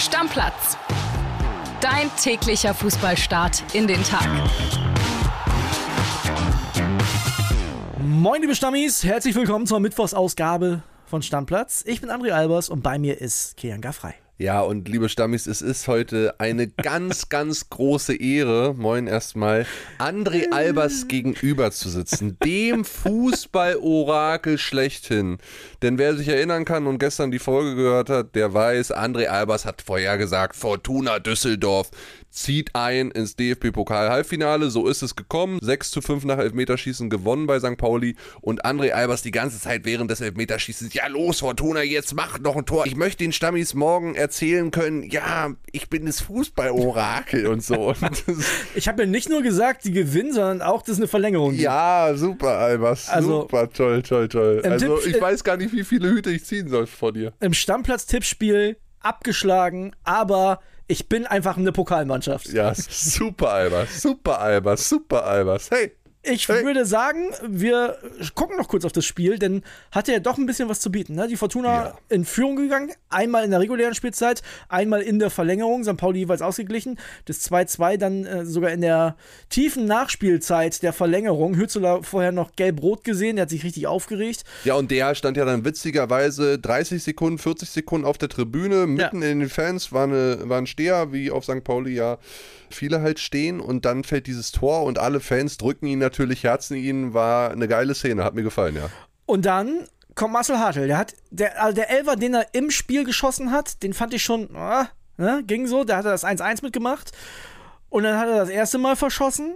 Stammplatz. Dein täglicher Fußballstart in den Tag. Moin, liebe Stammis, herzlich willkommen zur Mittwochsausgabe von Stammplatz. Ich bin André Albers und bei mir ist Kian Gaffrey. Ja, und liebe Stammis, es ist heute eine ganz, ganz große Ehre, moin erstmal, André Albers gegenüber zu sitzen, dem Fußballorakel schlechthin. Denn wer sich erinnern kann und gestern die Folge gehört hat, der weiß, André Albers hat vorher gesagt, Fortuna Düsseldorf zieht ein ins DFB-Pokal-Halbfinale. So ist es gekommen. 6 zu 5 nach Elfmeterschießen gewonnen bei St. Pauli. Und André Albers die ganze Zeit während des Elfmeterschießens, ja los Fortuna, jetzt macht noch ein Tor. Ich möchte den Stammis morgen erzählen können, ja, ich bin das Fußballorakel und so. ich habe ja nicht nur gesagt, die gewinnen, sondern auch, dass es eine Verlängerung gibt. Ja, super, Albers. Also, super, toll, toll, toll. Also Tipp, ich weiß gar nicht, wie viele Hüte ich ziehen soll vor dir. Im Stammplatz-Tippspiel abgeschlagen, aber ich bin einfach eine Pokalmannschaft. Ja, super Albers, super Albers, super Albers. Hey, ich würde sagen, wir gucken noch kurz auf das Spiel, denn hatte ja doch ein bisschen was zu bieten. Ne? Die Fortuna ja. in Führung gegangen, einmal in der regulären Spielzeit, einmal in der Verlängerung, St. Pauli jeweils ausgeglichen. Das 2-2 dann äh, sogar in der tiefen Nachspielzeit der Verlängerung. Hützeler vorher noch gelb-rot gesehen, der hat sich richtig aufgeregt. Ja, und der stand ja dann witzigerweise 30 Sekunden, 40 Sekunden auf der Tribüne, mitten ja. in den Fans, war, eine, war ein Steher, wie auf St. Pauli ja viele halt stehen und dann fällt dieses Tor und alle Fans drücken ihn natürlich, herzen ihn, war eine geile Szene, hat mir gefallen, ja. Und dann kommt Marcel Hartl, der hat, der, also der Elfer, den er im Spiel geschossen hat, den fand ich schon, ah, ne, ging so, da hat er das 1-1 mitgemacht und dann hat er das erste Mal verschossen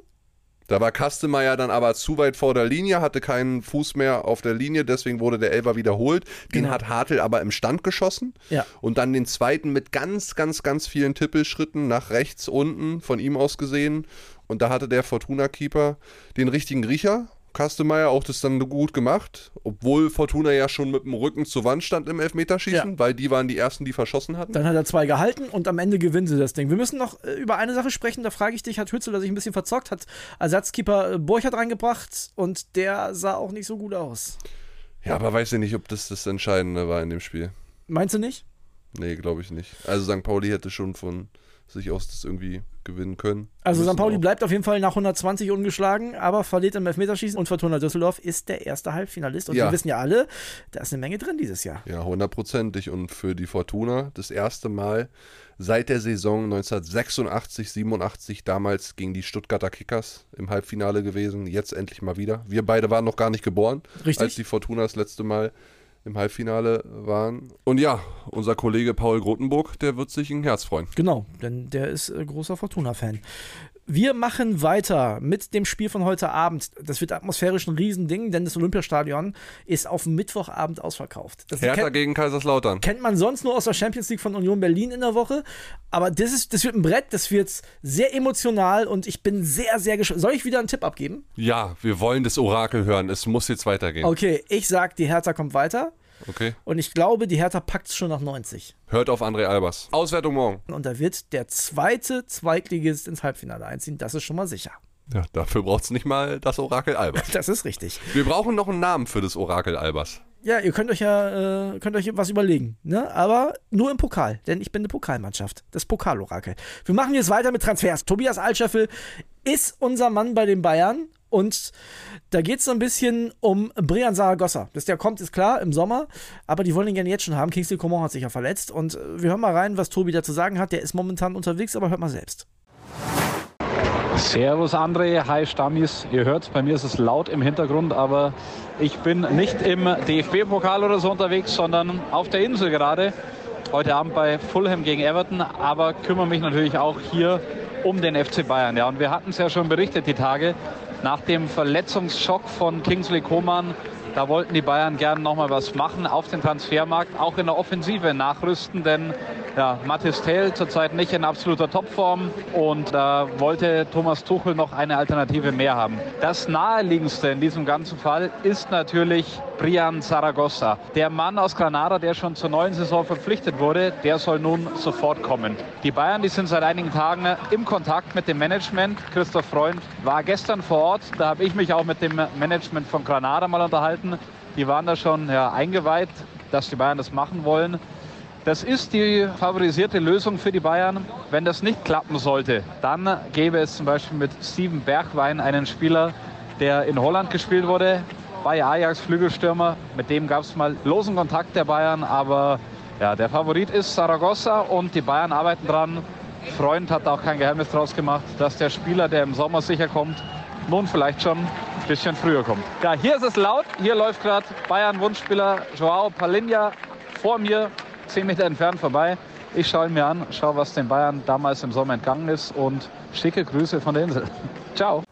da war Kastemeyer dann aber zu weit vor der Linie, hatte keinen Fuß mehr auf der Linie, deswegen wurde der Elfer wiederholt. Den genau. hat Hartl aber im Stand geschossen. Ja. Und dann den zweiten mit ganz, ganz, ganz vielen Tippelschritten nach rechts unten von ihm aus gesehen. Und da hatte der Fortuna-Keeper den richtigen Riecher Kastemeyer auch das dann gut gemacht, obwohl Fortuna ja schon mit dem Rücken zur Wand stand im Elfmeterschießen, ja. weil die waren die ersten, die verschossen hatten. Dann hat er zwei gehalten und am Ende gewinnen sie das Ding. Wir müssen noch äh, über eine Sache sprechen, da frage ich dich, hat Hützel sich ein bisschen verzockt, hat Ersatzkeeper äh, Borchert reingebracht und der sah auch nicht so gut aus. Ja, aber weiß ich nicht, ob das das Entscheidende war in dem Spiel. Meinst du nicht? Nee, glaube ich nicht. Also St. Pauli hätte schon von sich aus das irgendwie gewinnen können. Also St. Pauli bleibt auf jeden Fall nach 120 ungeschlagen, aber verliert im Elfmeterschießen und Fortuna Düsseldorf ist der erste Halbfinalist. Und ja. wir wissen ja alle, da ist eine Menge drin dieses Jahr. Ja, hundertprozentig. Und für die Fortuna das erste Mal seit der Saison 1986, 87, damals gegen die Stuttgarter Kickers im Halbfinale gewesen. Jetzt endlich mal wieder. Wir beide waren noch gar nicht geboren, Richtig. als die Fortuna das letzte Mal im Halbfinale waren. Und ja, unser Kollege Paul Grotenburg, der wird sich ein Herz freuen. Genau, denn der ist äh, großer Fortuna-Fan. Wir machen weiter mit dem Spiel von heute Abend. Das wird atmosphärisch ein Riesending, denn das Olympiastadion ist auf Mittwochabend ausverkauft. Das Hertha gegen Kaiserslautern. Kennt man sonst nur aus der Champions League von Union Berlin in der Woche. Aber das, ist, das wird ein Brett, das wird sehr emotional und ich bin sehr, sehr gespannt. Soll ich wieder einen Tipp abgeben? Ja, wir wollen das Orakel hören. Es muss jetzt weitergehen. Okay, ich sag, die Hertha kommt weiter. Okay. Und ich glaube, die Hertha packt es schon nach 90. Hört auf André Albers. Auswertung morgen. Und da wird der zweite Zweitligist ins Halbfinale einziehen. Das ist schon mal sicher. Ja, dafür braucht es nicht mal das Orakel Albers. Das ist richtig. Wir brauchen noch einen Namen für das Orakel Albers. Ja, ihr könnt euch ja äh, könnt euch was überlegen, ne? Aber nur im Pokal, denn ich bin eine Pokalmannschaft, das Pokalorakel. Wir machen jetzt weiter mit Transfers. Tobias Altscheffel ist unser Mann bei den Bayern und da geht es so ein bisschen um Brian Saragossa. Dass der kommt, ist klar, im Sommer. Aber die wollen ihn gerne jetzt schon haben. Kingsley Coman hat sich ja verletzt. Und äh, wir hören mal rein, was Tobi dazu sagen hat. Der ist momentan unterwegs, aber hört mal selbst. Servus André, hi Stammis. Ihr hört, bei mir ist es laut im Hintergrund, aber ich bin nicht im DFB-Pokal oder so unterwegs, sondern auf der Insel gerade. Heute Abend bei Fulham gegen Everton, aber kümmere mich natürlich auch hier um den FC Bayern. Ja, und wir hatten es ja schon berichtet die Tage, nach dem Verletzungsschock von Kingsley Coman, da wollten die Bayern gerne nochmal was machen auf dem Transfermarkt, auch in der Offensive nachrüsten, denn ja, Mathis Tell zurzeit nicht in absoluter Topform und da wollte Thomas Tuchel noch eine Alternative mehr haben. Das naheliegendste in diesem ganzen Fall ist natürlich Brian Zaragoza. Der Mann aus Granada, der schon zur neuen Saison verpflichtet wurde, der soll nun sofort kommen. Die Bayern, die sind seit einigen Tagen im Kontakt mit dem Management. Christoph Freund war gestern vor Ort. Da habe ich mich auch mit dem Management von Granada mal unterhalten. Die waren da schon ja, eingeweiht, dass die Bayern das machen wollen. Das ist die favorisierte Lösung für die Bayern. Wenn das nicht klappen sollte, dann gäbe es zum Beispiel mit Steven Bergwein einen Spieler, der in Holland gespielt wurde, bei Ajax Flügelstürmer. Mit dem gab es mal losen Kontakt der Bayern, aber ja, der Favorit ist Saragossa und die Bayern arbeiten dran. Freund hat auch kein Geheimnis draus gemacht, dass der Spieler, der im Sommer sicher kommt, nun vielleicht schon bisschen früher kommt. Ja, hier ist es laut. Hier läuft gerade Bayern-Wunschspieler Joao Palinha vor mir, zehn Meter entfernt vorbei. Ich schaue ihn mir an, schaue, was den Bayern damals im Sommer entgangen ist und schicke Grüße von der Insel. Ciao.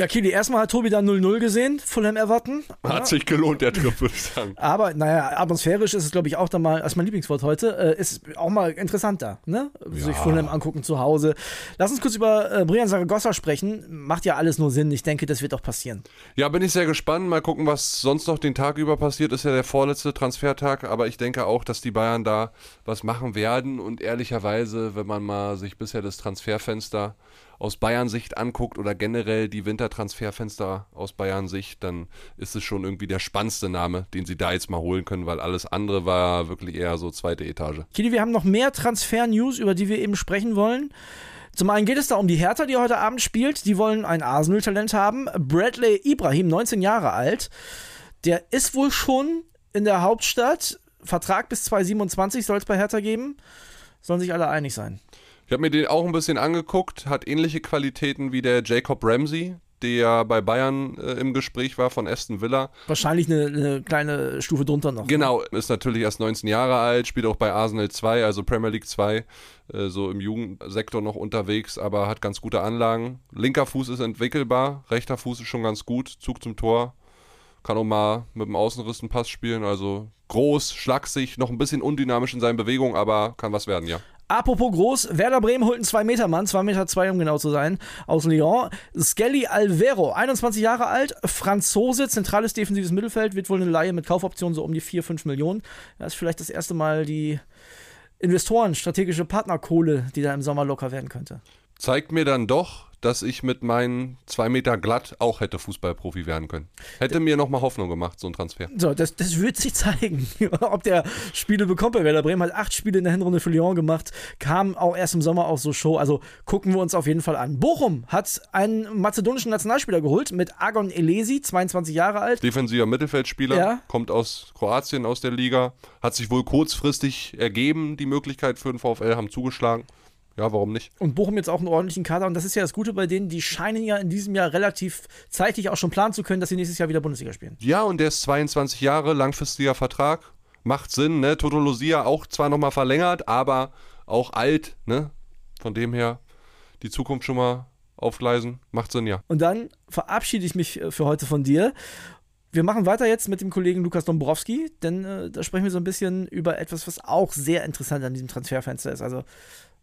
Ja, Kili, erstmal hat Tobi da 0-0 gesehen, Fulham Everton. Hat ja. sich gelohnt, der Trip, würde ich sagen. Aber, naja, atmosphärisch ist es, glaube ich, auch dann mal, als mein Lieblingswort heute, äh, ist auch mal interessanter, ne? Ja. Sich Fulham angucken zu Hause. Lass uns kurz über äh, Brian Saragossa sprechen. Macht ja alles nur Sinn. Ich denke, das wird auch passieren. Ja, bin ich sehr gespannt. Mal gucken, was sonst noch den Tag über passiert. Ist ja der vorletzte Transfertag. Aber ich denke auch, dass die Bayern da was machen werden. Und ehrlicherweise, wenn man mal sich bisher das Transferfenster aus Bayern-Sicht anguckt oder generell die Wintertransferfenster aus Bayern-Sicht, dann ist es schon irgendwie der spannendste Name, den sie da jetzt mal holen können, weil alles andere war wirklich eher so zweite Etage. Kili, wir haben noch mehr Transfer-News, über die wir eben sprechen wollen. Zum einen geht es da um die Hertha, die heute Abend spielt. Die wollen ein Arsenal-Talent haben. Bradley Ibrahim, 19 Jahre alt, der ist wohl schon in der Hauptstadt. Vertrag bis 2027 soll es bei Hertha geben. Sollen sich alle einig sein. Ich habe mir den auch ein bisschen angeguckt, hat ähnliche Qualitäten wie der Jacob Ramsey, der bei Bayern äh, im Gespräch war von Aston Villa. Wahrscheinlich eine, eine kleine Stufe drunter noch. Ne? Genau, ist natürlich erst 19 Jahre alt, spielt auch bei Arsenal 2, also Premier League 2, äh, so im Jugendsektor noch unterwegs, aber hat ganz gute Anlagen. Linker Fuß ist entwickelbar, rechter Fuß ist schon ganz gut, Zug zum Tor. Kann auch mal mit dem Außenriss einen Pass spielen, also groß, schlaksig, noch ein bisschen undynamisch in seinen Bewegungen, aber kann was werden, ja. Apropos groß, Werder Bremen holt einen 2-Meter-Mann, 2 Meter 2, um genau zu sein, aus Lyon. Skelly Alvero, 21 Jahre alt, Franzose, zentrales defensives Mittelfeld, wird wohl eine Laie mit Kaufoption so um die 4, 5 Millionen. Das ist vielleicht das erste Mal die Investoren, strategische Partnerkohle, die da im Sommer locker werden könnte. Zeigt mir dann doch, dass ich mit meinen zwei Meter glatt auch hätte Fußballprofi werden können. Hätte mir nochmal Hoffnung gemacht, so ein Transfer. So, das, das wird sich zeigen, ob der Spiele bekommt bei Werder Bremen. Hat acht Spiele in der Hinrunde für Lyon gemacht, kam auch erst im Sommer aus so Show. Also gucken wir uns auf jeden Fall an. Bochum hat einen mazedonischen Nationalspieler geholt mit Agon Elesi, 22 Jahre alt. Defensiver Mittelfeldspieler, ja. kommt aus Kroatien, aus der Liga. Hat sich wohl kurzfristig ergeben, die Möglichkeit für den VfL, haben zugeschlagen ja, warum nicht? Und Bochum jetzt auch einen ordentlichen Kader. Und das ist ja das Gute bei denen, die scheinen ja in diesem Jahr relativ zeitig auch schon planen zu können, dass sie nächstes Jahr wieder Bundesliga spielen. Ja, und der ist 22 Jahre, langfristiger Vertrag. Macht Sinn, ne? Toto Lucia auch zwar nochmal verlängert, aber auch alt, ne? Von dem her die Zukunft schon mal aufgleisen. Macht Sinn, ja. Und dann verabschiede ich mich äh, für heute von dir wir machen weiter jetzt mit dem Kollegen Lukas Dombrowski, denn äh, da sprechen wir so ein bisschen über etwas, was auch sehr interessant an diesem Transferfenster ist. Also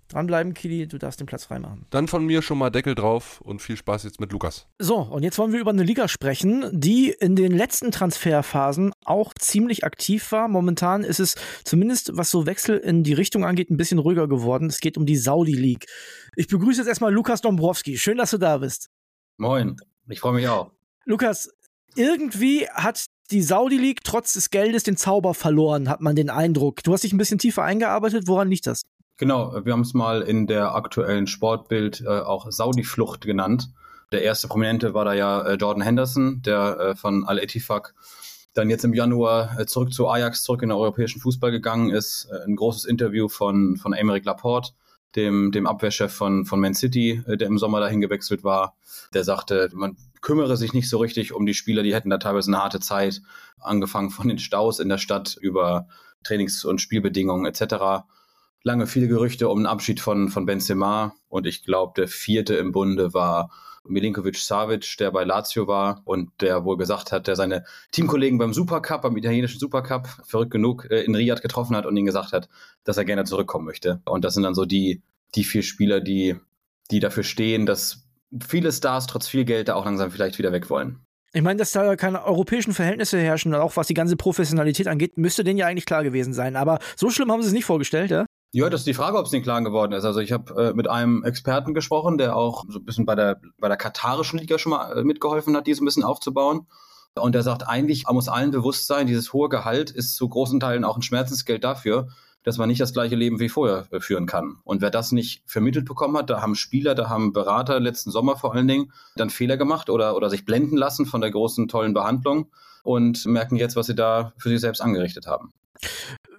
Dranbleiben, Kili, du darfst den Platz freimachen. Dann von mir schon mal Deckel drauf und viel Spaß jetzt mit Lukas. So, und jetzt wollen wir über eine Liga sprechen, die in den letzten Transferphasen auch ziemlich aktiv war. Momentan ist es zumindest, was so Wechsel in die Richtung angeht, ein bisschen ruhiger geworden. Es geht um die Saudi League. Ich begrüße jetzt erstmal Lukas Dombrowski. Schön, dass du da bist. Moin, ich freue mich auch. Lukas, irgendwie hat die Saudi League trotz des Geldes den Zauber verloren, hat man den Eindruck. Du hast dich ein bisschen tiefer eingearbeitet. Woran liegt das? Genau, wir haben es mal in der aktuellen Sportbild äh, auch Saudi-Flucht genannt. Der erste Prominente war da ja äh, Jordan Henderson, der äh, von Al-Etifak dann jetzt im Januar äh, zurück zu Ajax, zurück in den europäischen Fußball gegangen ist. Äh, ein großes Interview von, von Emeric Laporte, dem, dem Abwehrchef von, von Man City, äh, der im Sommer dahin gewechselt war. Der sagte, man kümmere sich nicht so richtig um die Spieler, die hätten da teilweise eine harte Zeit, angefangen von den Staus in der Stadt über Trainings- und Spielbedingungen etc lange viele Gerüchte um den Abschied von, von Benzema und ich glaube, der vierte im Bunde war Milinkovic Savic, der bei Lazio war und der wohl gesagt hat, der seine Teamkollegen beim Supercup, beim italienischen Supercup, verrückt genug, äh, in Riyadh getroffen hat und ihnen gesagt hat, dass er gerne zurückkommen möchte. Und das sind dann so die, die vier Spieler, die, die dafür stehen, dass viele Stars trotz viel Geld da auch langsam vielleicht wieder weg wollen. Ich meine, dass da keine europäischen Verhältnisse herrschen, auch was die ganze Professionalität angeht, müsste denen ja eigentlich klar gewesen sein. Aber so schlimm haben sie es nicht vorgestellt, ja? Ja, das ist die Frage, ob es den klar geworden ist. Also ich habe äh, mit einem Experten gesprochen, der auch so ein bisschen bei der, bei der katarischen Liga schon mal äh, mitgeholfen hat, die so ein bisschen aufzubauen. Und der sagt, eigentlich muss allen bewusst sein, dieses hohe Gehalt ist zu großen Teilen auch ein Schmerzensgeld dafür, dass man nicht das gleiche Leben wie vorher äh, führen kann. Und wer das nicht vermittelt bekommen hat, da haben Spieler, da haben Berater letzten Sommer vor allen Dingen dann Fehler gemacht oder, oder sich blenden lassen von der großen, tollen Behandlung und merken jetzt, was sie da für sich selbst angerichtet haben.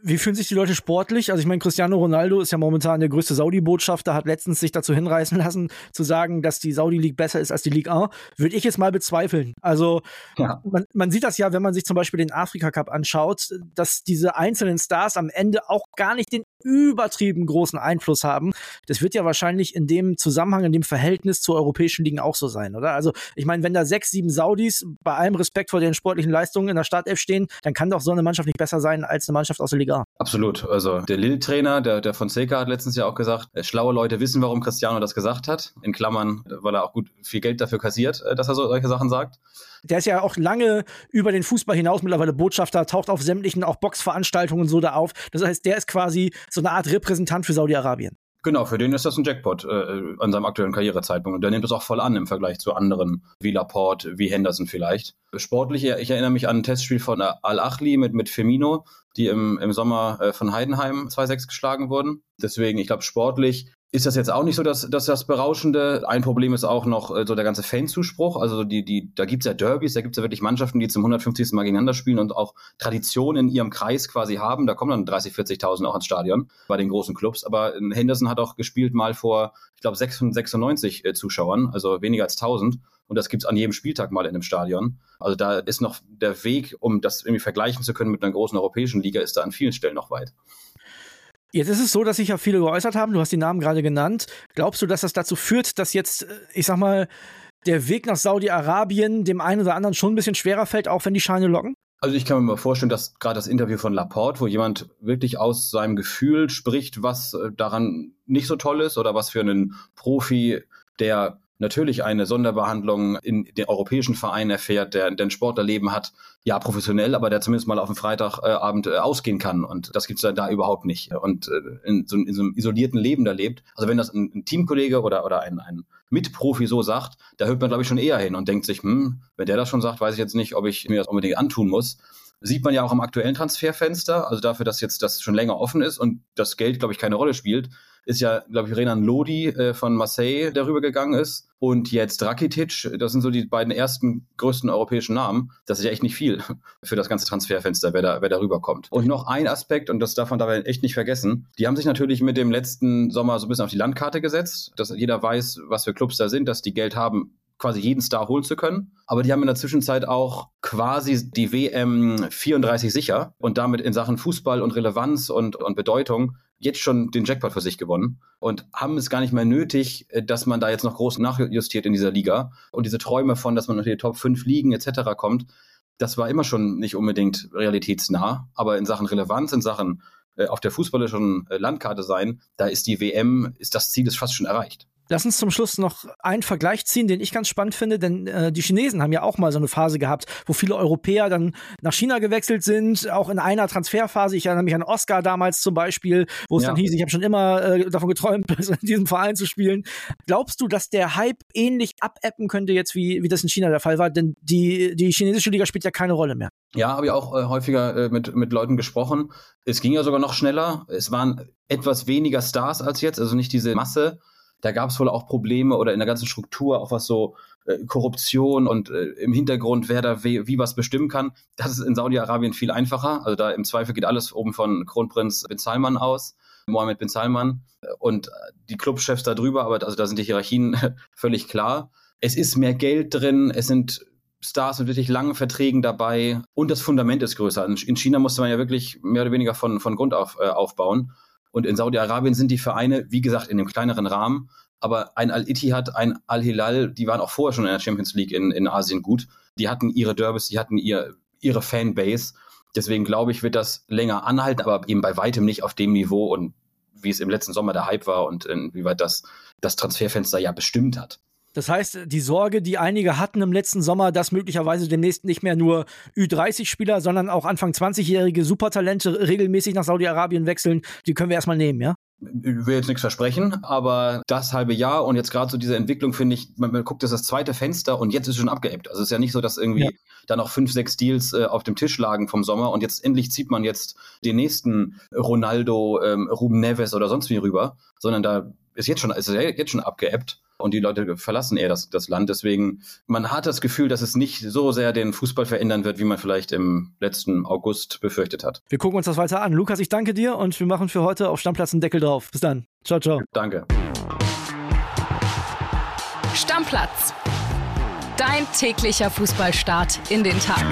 Wie fühlen sich die Leute sportlich? Also ich meine, Cristiano Ronaldo ist ja momentan der größte Saudi-Botschafter, hat letztens sich dazu hinreißen lassen, zu sagen, dass die Saudi-League besser ist als die Ligue 1. Würde ich jetzt mal bezweifeln. Also ja. man, man sieht das ja, wenn man sich zum Beispiel den Afrika-Cup anschaut, dass diese einzelnen Stars am Ende auch gar nicht den übertrieben großen Einfluss haben. Das wird ja wahrscheinlich in dem Zusammenhang, in dem Verhältnis zur europäischen Ligen auch so sein, oder? Also ich meine, wenn da sechs, sieben Saudis bei allem Respekt vor den sportlichen Leistungen in der Startelf stehen, dann kann doch so eine Mannschaft nicht besser sein als eine Mannschaft aus der Liga. Absolut. Also der Lille-Trainer, der, der Fonseca hat letztens ja auch gesagt, äh, schlaue Leute wissen, warum Cristiano das gesagt hat. In Klammern, weil er auch gut viel Geld dafür kassiert, äh, dass er so solche Sachen sagt. Der ist ja auch lange über den Fußball hinaus mittlerweile Botschafter, taucht auf sämtlichen auch Boxveranstaltungen so da auf. Das heißt, der ist quasi so eine Art Repräsentant für Saudi-Arabien. Genau, für den ist das ein Jackpot äh, an seinem aktuellen Karrierezeitpunkt. Und der nimmt es auch voll an im Vergleich zu anderen, wie Laporte, wie Henderson vielleicht. Sportlich, ich erinnere mich an ein Testspiel von Al-Achli mit, mit Firmino, die im, im Sommer äh, von Heidenheim 2-6 geschlagen wurden. Deswegen, ich glaube, sportlich ist das jetzt auch nicht so dass, dass das Berauschende. Ein Problem ist auch noch äh, so der ganze Fanzuspruch. Also die, die, da gibt's ja Derbys, da gibt's ja wirklich Mannschaften, die zum 150. Mal gegeneinander spielen und auch Tradition in ihrem Kreis quasi haben. Da kommen dann 30, 40.000 auch ins Stadion bei den großen Clubs. Aber Henderson hat auch gespielt mal vor, ich glaube, 696 äh, Zuschauern, also weniger als 1000. Und das gibt's an jedem Spieltag mal in einem Stadion. Also da ist noch der Weg, um das irgendwie vergleichen zu können mit einer großen europäischen Liga, ist da an vielen Stellen noch weit. Jetzt ist es so, dass sich ja viele geäußert haben. Du hast die Namen gerade genannt. Glaubst du, dass das dazu führt, dass jetzt, äh, ich sag mal, der Weg nach Saudi-Arabien dem einen oder anderen schon ein bisschen schwerer fällt, auch wenn die Scheine locken? Also ich kann mir mal vorstellen, dass gerade das Interview von Laporte, wo jemand wirklich aus seinem Gefühl spricht, was äh, daran nicht so toll ist oder was für einen Profi, der natürlich eine Sonderbehandlung in den europäischen Vereinen erfährt, der, der ein Sportlerleben hat, ja professionell, aber der zumindest mal auf dem Freitagabend äh, ausgehen kann. Und das gibt's da, da überhaupt nicht. Und äh, in, so, in so einem isolierten Leben da lebt. Also wenn das ein, ein Teamkollege oder, oder ein, ein Mitprofi so sagt, da hört man, glaube ich, schon eher hin und denkt sich, hm, wenn der das schon sagt, weiß ich jetzt nicht, ob ich mir das unbedingt antun muss. Sieht man ja auch im aktuellen Transferfenster, also dafür, dass jetzt das schon länger offen ist und das Geld, glaube ich, keine Rolle spielt, ist ja, glaube ich, Renan Lodi äh, von Marseille darüber gegangen ist. Und jetzt Rakitic, das sind so die beiden ersten größten europäischen Namen. Das ist ja echt nicht viel für das ganze Transferfenster, wer da, wer da rüberkommt. Und noch ein Aspekt, und das darf man dabei echt nicht vergessen, die haben sich natürlich mit dem letzten Sommer so ein bisschen auf die Landkarte gesetzt, dass jeder weiß, was für Clubs da sind, dass die Geld haben, quasi jeden Star holen zu können. Aber die haben in der Zwischenzeit auch quasi die WM 34 sicher und damit in Sachen Fußball und Relevanz und, und Bedeutung jetzt schon den Jackpot für sich gewonnen und haben es gar nicht mehr nötig, äh, dass man da jetzt noch groß nachjustiert in dieser Liga. Und diese Träume von, dass man unter die Top 5 Ligen etc. kommt, das war immer schon nicht unbedingt realitätsnah. Aber in Sachen Relevanz, in Sachen äh, auf der fußballischen äh, Landkarte sein, da ist die WM, ist das Ziel ist fast schon erreicht. Lass uns zum Schluss noch einen Vergleich ziehen, den ich ganz spannend finde, denn äh, die Chinesen haben ja auch mal so eine Phase gehabt, wo viele Europäer dann nach China gewechselt sind, auch in einer Transferphase. Ich erinnere mich an Oscar damals zum Beispiel, wo es ja. dann hieß, ich habe schon immer äh, davon geträumt, in diesem Verein zu spielen. Glaubst du, dass der Hype ähnlich abappen könnte jetzt, wie, wie das in China der Fall war? Denn die, die chinesische Liga spielt ja keine Rolle mehr. Ja, habe ich auch äh, häufiger äh, mit, mit Leuten gesprochen. Es ging ja sogar noch schneller. Es waren etwas weniger Stars als jetzt, also nicht diese Masse. Da gab es wohl auch Probleme oder in der ganzen Struktur, auch was so äh, Korruption und äh, im Hintergrund, wer da wie, wie was bestimmen kann. Das ist in Saudi-Arabien viel einfacher. Also da im Zweifel geht alles oben von Kronprinz bin Salman aus, Mohammed bin Salman und die Clubchefs da drüber, aber also da sind die Hierarchien völlig klar. Es ist mehr Geld drin, es sind Stars mit wirklich langen Verträgen dabei und das Fundament ist größer. In China musste man ja wirklich mehr oder weniger von, von Grund auf äh, aufbauen. Und in Saudi-Arabien sind die Vereine, wie gesagt, in dem kleineren Rahmen. Aber ein Al-Ittihad, ein Al-Hilal, die waren auch vorher schon in der Champions League in, in Asien gut. Die hatten ihre Derbys, die hatten ihr, ihre Fanbase. Deswegen glaube ich, wird das länger anhalten, aber eben bei weitem nicht auf dem Niveau und wie es im letzten Sommer der Hype war und inwieweit das das Transferfenster ja bestimmt hat. Das heißt, die Sorge, die einige hatten im letzten Sommer, dass möglicherweise demnächst nicht mehr nur Ü30-Spieler, sondern auch Anfang 20-jährige Supertalente regelmäßig nach Saudi-Arabien wechseln, die können wir erstmal nehmen, ja? Ich will jetzt nichts versprechen, aber das halbe Jahr und jetzt gerade so diese Entwicklung finde ich, man, man guckt, das ist das zweite Fenster und jetzt ist schon abgeebbt. Also es ist ja nicht so, dass irgendwie ja. da noch fünf, sechs Deals äh, auf dem Tisch lagen vom Sommer und jetzt endlich zieht man jetzt den nächsten Ronaldo, ähm, Ruben Neves oder sonst wie rüber, sondern da ist jetzt schon, ist jetzt schon abgeebbt und die Leute verlassen eher das, das Land. Deswegen, man hat das Gefühl, dass es nicht so sehr den Fußball verändern wird, wie man vielleicht im letzten August befürchtet hat. Wir gucken uns das weiter an. Lukas, ich danke dir und wir machen für heute auf Stammplatz einen Deckel drauf. Bis dann. Ciao, ciao. Danke. Stammplatz. Dein täglicher Fußballstart in den Tag.